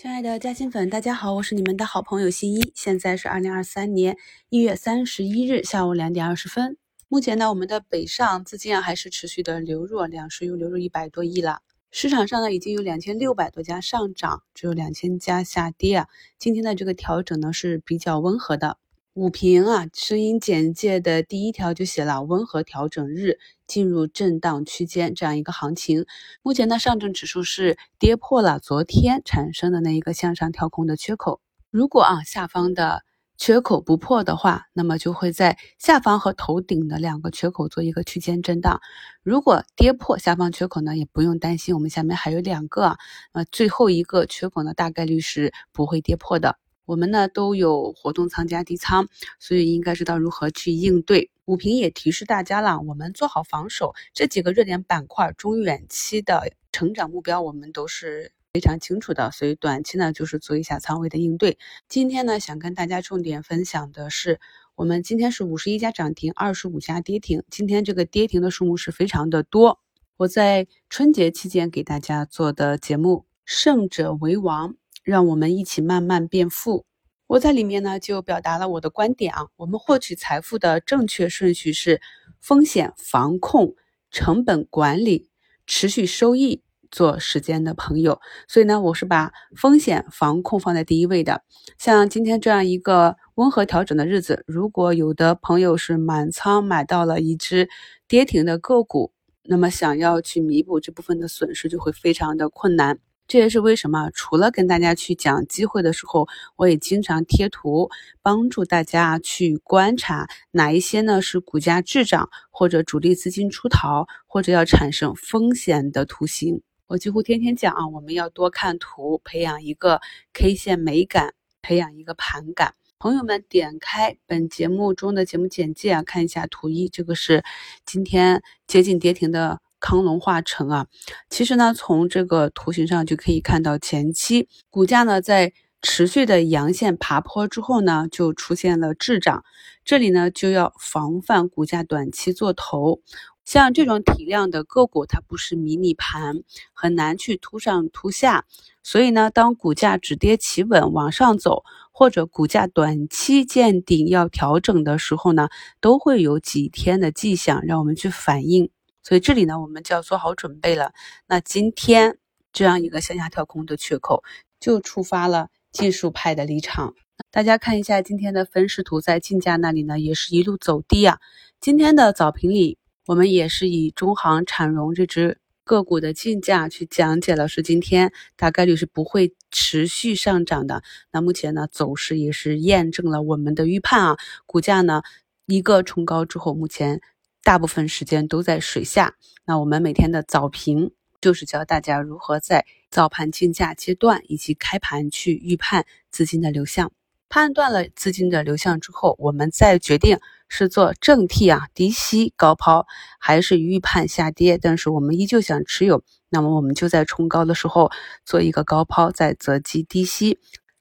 亲爱的嘉兴粉，大家好，我是你们的好朋友新一。现在是二零二三年一月三十一日下午两点二十分。目前呢，我们的北上资金啊还是持续的流入，两市又流入一百多亿了。市场上呢，已经有两千六百多家上涨，只有两千家下跌啊。今天的这个调整呢是比较温和的。五评啊，声音简介的第一条就写了温和调整日，进入震荡区间这样一个行情。目前呢，上证指数是跌破了昨天产生的那一个向上跳空的缺口。如果啊下方的缺口不破的话，那么就会在下方和头顶的两个缺口做一个区间震荡。如果跌破下方缺口呢，也不用担心，我们下面还有两个，呃，最后一个缺口呢，大概率是不会跌破的。我们呢都有活动仓加低仓，所以应该知道如何去应对。五评也提示大家了，我们做好防守，这几个热点板块中远期的成长目标我们都是非常清楚的，所以短期呢就是做一下仓位的应对。今天呢想跟大家重点分享的是，我们今天是五十一家涨停，二十五家跌停，今天这个跌停的数目是非常的多。我在春节期间给大家做的节目《胜者为王》。让我们一起慢慢变富。我在里面呢就表达了我的观点啊，我们获取财富的正确顺序是风险防控、成本管理、持续收益，做时间的朋友。所以呢，我是把风险防控放在第一位的。像今天这样一个温和调整的日子，如果有的朋友是满仓买到了一只跌停的个股，那么想要去弥补这部分的损失，就会非常的困难。这也是为什么，除了跟大家去讲机会的时候，我也经常贴图，帮助大家去观察哪一些呢是股价滞涨，或者主力资金出逃，或者要产生风险的图形。我几乎天天讲啊，我们要多看图，培养一个 K 线美感，培养一个盘感。朋友们，点开本节目中的节目简介啊，看一下图一，这个是今天接近跌停的。康龙化成啊，其实呢，从这个图形上就可以看到，前期股价呢在持续的阳线爬坡之后呢，就出现了滞涨，这里呢就要防范股价短期做头。像这种体量的个股，它不是迷你盘，很难去突上突下，所以呢，当股价止跌企稳往上走，或者股价短期见顶要调整的时候呢，都会有几天的迹象让我们去反应。所以这里呢，我们就要做好准备了。那今天这样一个向下跳空的缺口，就触发了技术派的离场。大家看一下今天的分时图，在竞价那里呢，也是一路走低啊。今天的早评里，我们也是以中航产融这只个股的竞价去讲解了，是今天大概率是不会持续上涨的。那目前呢，走势也是验证了我们的预判啊。股价呢，一个冲高之后，目前。大部分时间都在水下，那我们每天的早评就是教大家如何在早盘竞价阶段以及开盘去预判资金的流向。判断了资金的流向之后，我们再决定是做正 T 啊低吸高抛，还是预判下跌，但是我们依旧想持有，那么我们就在冲高的时候做一个高抛，再择机低吸。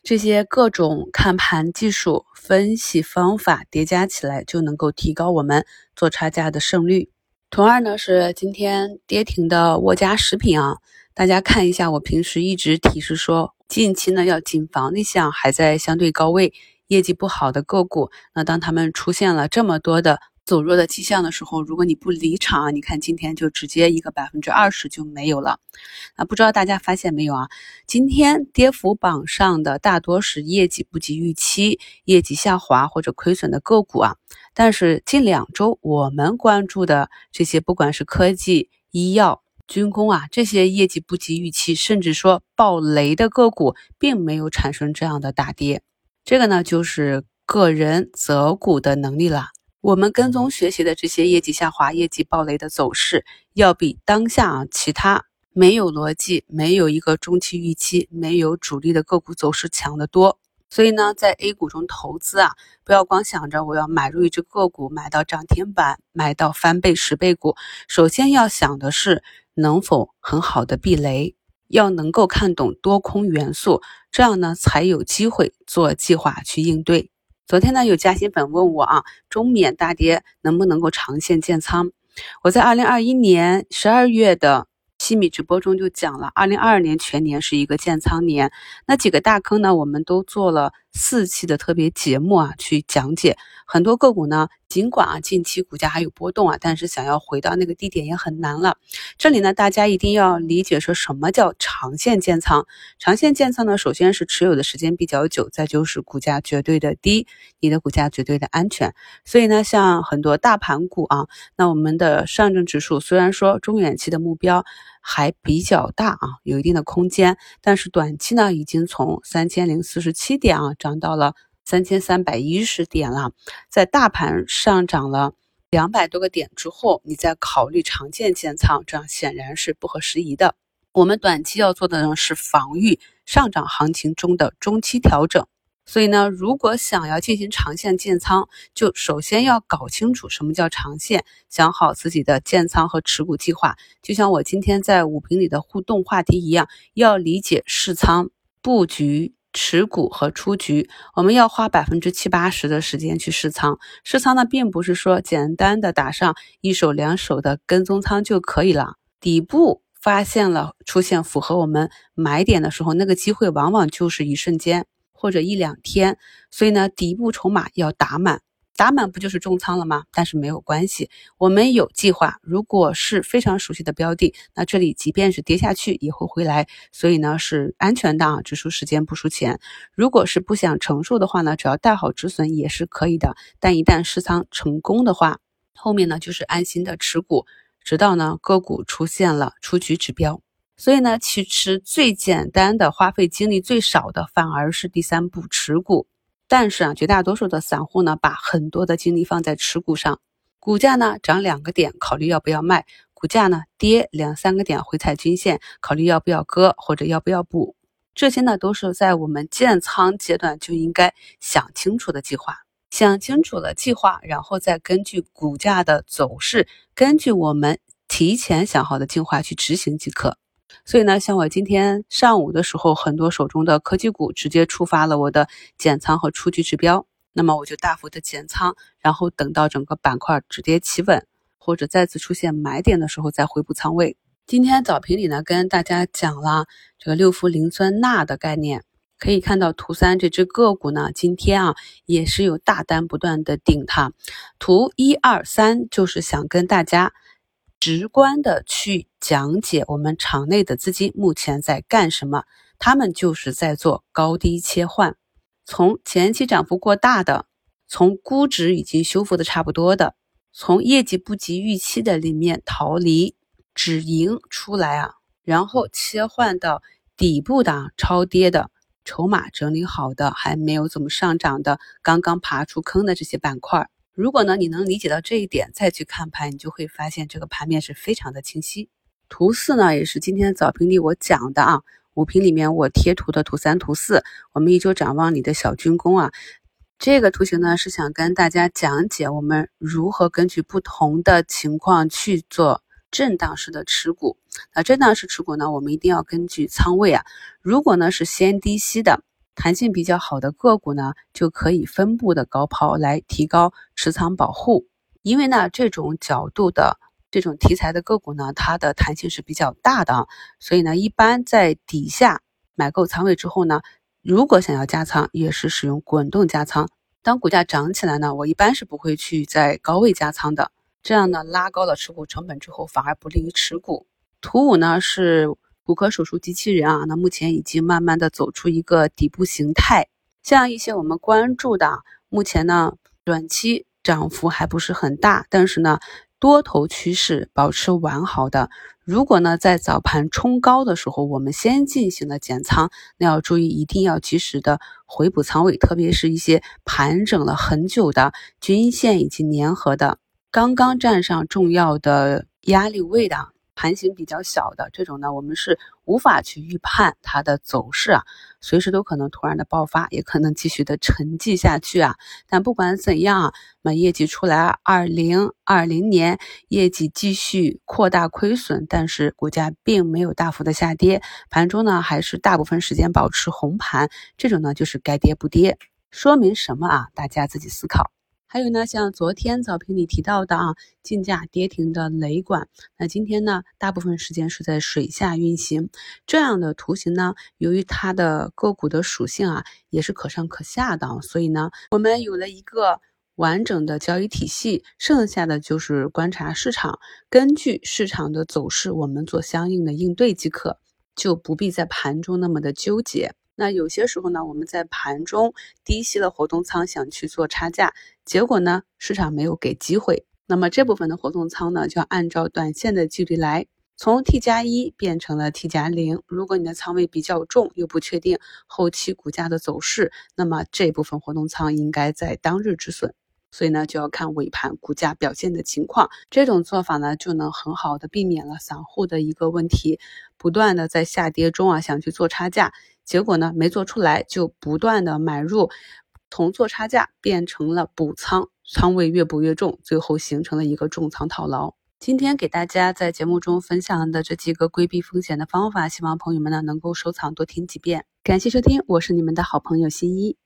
这些各种看盘技术分析方法叠加起来，就能够提高我们做差价的胜率。图二呢是今天跌停的沃家食品啊，大家看一下，我平时一直提示说，近期呢要谨防那项还在相对高位、业绩不好的个股。那当他们出现了这么多的。走弱的迹象的时候，如果你不离场，你看今天就直接一个百分之二十就没有了。啊，不知道大家发现没有啊？今天跌幅榜上的大多是业绩不及预期、业绩下滑或者亏损的个股啊。但是近两周我们关注的这些，不管是科技、医药、军工啊，这些业绩不及预期，甚至说爆雷的个股，并没有产生这样的大跌。这个呢，就是个人择股的能力了。我们跟踪学习的这些业绩下滑、业绩暴雷的走势，要比当下啊其他没有逻辑、没有一个中期预期、没有主力的个股走势强得多。所以呢，在 A 股中投资啊，不要光想着我要买入一只个股，买到涨停板，买到翻倍、十倍股。首先要想的是能否很好的避雷，要能够看懂多空元素，这样呢才有机会做计划去应对。昨天呢，有嘉兴粉问我啊，中缅大跌能不能够长线建仓？我在二零二一年十二月的西米直播中就讲了，二零二二年全年是一个建仓年，那几个大坑呢，我们都做了四期的特别节目啊，去讲解很多个股呢。尽管啊近期股价还有波动啊，但是想要回到那个低点也很难了。这里呢，大家一定要理解说什么叫长线建仓。长线建仓呢，首先是持有的时间比较久，再就是股价绝对的低，你的股价绝对的安全。所以呢，像很多大盘股啊，那我们的上证指数虽然说中远期的目标还比较大啊，有一定的空间，但是短期呢，已经从三千零四十七点啊涨到了。三千三百一十点了，在大盘上涨了两百多个点之后，你再考虑长线建仓，这样显然是不合时宜的。我们短期要做的呢是防御上涨行情中的中期调整。所以呢，如果想要进行长线建仓，就首先要搞清楚什么叫长线，想好自己的建仓和持股计划。就像我今天在五评里的互动话题一样，要理解试仓布局。持股和出局，我们要花百分之七八十的时间去试仓。试仓呢，并不是说简单的打上一手两手的跟踪仓就可以了。底部发现了出现符合我们买点的时候，那个机会往往就是一瞬间或者一两天。所以呢，底部筹码要打满。打满不就是重仓了吗？但是没有关系，我们有计划。如果是非常熟悉的标的，那这里即便是跌下去也会回来，所以呢是安全的啊，只输时间不输钱。如果是不想承受的话呢，只要带好止损也是可以的。但一旦试仓成功的话，后面呢就是安心的持股，直到呢个股出现了出局指标。所以呢，其实最简单的、花费精力最少的，反而是第三步持股。但是啊，绝大多数的散户呢，把很多的精力放在持股上。股价呢涨两个点，考虑要不要卖；股价呢跌两三个点，回踩均线，考虑要不要割或者要不要补。这些呢都是在我们建仓阶段就应该想清楚的计划。想清楚了计划，然后再根据股价的走势，根据我们提前想好的计划去执行即可。所以呢，像我今天上午的时候，很多手中的科技股直接触发了我的减仓和出局指标，那么我就大幅的减仓，然后等到整个板块止跌企稳，或者再次出现买点的时候再回补仓位。今天早评里呢，跟大家讲了这个六氟磷酸钠的概念，可以看到图三这只个股呢，今天啊也是有大单不断的顶它。图一二三就是想跟大家。直观的去讲解我们场内的资金目前在干什么，他们就是在做高低切换，从前期涨幅过大的，从估值已经修复的差不多的，从业绩不及预期的里面逃离止盈出来啊，然后切换到底部的超跌的，筹码整理好的，还没有怎么上涨的，刚刚爬出坑的这些板块。如果呢，你能理解到这一点，再去看盘，你就会发现这个盘面是非常的清晰。图四呢，也是今天早评里我讲的啊，五评里面我贴图的图三、图四，我们一周展望里的小军工啊，这个图形呢是想跟大家讲解我们如何根据不同的情况去做震荡式的持股。那震荡式持股呢，我们一定要根据仓位啊，如果呢是先低吸的。弹性比较好的个股呢，就可以分布的高抛来提高持仓保护。因为呢，这种角度的这种题材的个股呢，它的弹性是比较大的，所以呢，一般在底下买够仓位之后呢，如果想要加仓，也是使用滚动加仓。当股价涨起来呢，我一般是不会去在高位加仓的，这样呢，拉高了持股成本之后，反而不利于持股。图五呢是。骨科手术机器人啊，那目前已经慢慢的走出一个底部形态。像一些我们关注的，目前呢短期涨幅还不是很大，但是呢多头趋势保持完好的。如果呢在早盘冲高的时候，我们先进行了减仓，那要注意一定要及时的回补仓位，特别是一些盘整了很久的均线以及粘合的，刚刚站上重要的压力位的。盘形比较小的这种呢，我们是无法去预判它的走势啊，随时都可能突然的爆发，也可能继续的沉寂下去啊。但不管怎样啊，那业绩出来，二零二零年业绩继续扩大亏损，但是股价并没有大幅的下跌，盘中呢还是大部分时间保持红盘，这种呢就是该跌不跌，说明什么啊？大家自己思考。还有呢，像昨天早评里提到的啊，竞价跌停的雷管，那今天呢，大部分时间是在水下运行。这样的图形呢，由于它的个股的属性啊，也是可上可下的，所以呢，我们有了一个完整的交易体系，剩下的就是观察市场，根据市场的走势，我们做相应的应对即可，就不必在盘中那么的纠结。那有些时候呢，我们在盘中低吸了活动仓，想去做差价，结果呢，市场没有给机会。那么这部分的活动仓呢，就要按照短线的纪律来，从 T 加一变成了 T 加零。如果你的仓位比较重，又不确定后期股价的走势，那么这部分活动仓应该在当日止损。所以呢，就要看尾盘股价表现的情况。这种做法呢，就能很好的避免了散户的一个问题，不断的在下跌中啊想去做差价。结果呢，没做出来就不断的买入，同做差价变成了补仓，仓位越补越重，最后形成了一个重仓套牢。今天给大家在节目中分享的这几个规避风险的方法，希望朋友们呢能够收藏多听几遍。感谢收听，我是你们的好朋友新一。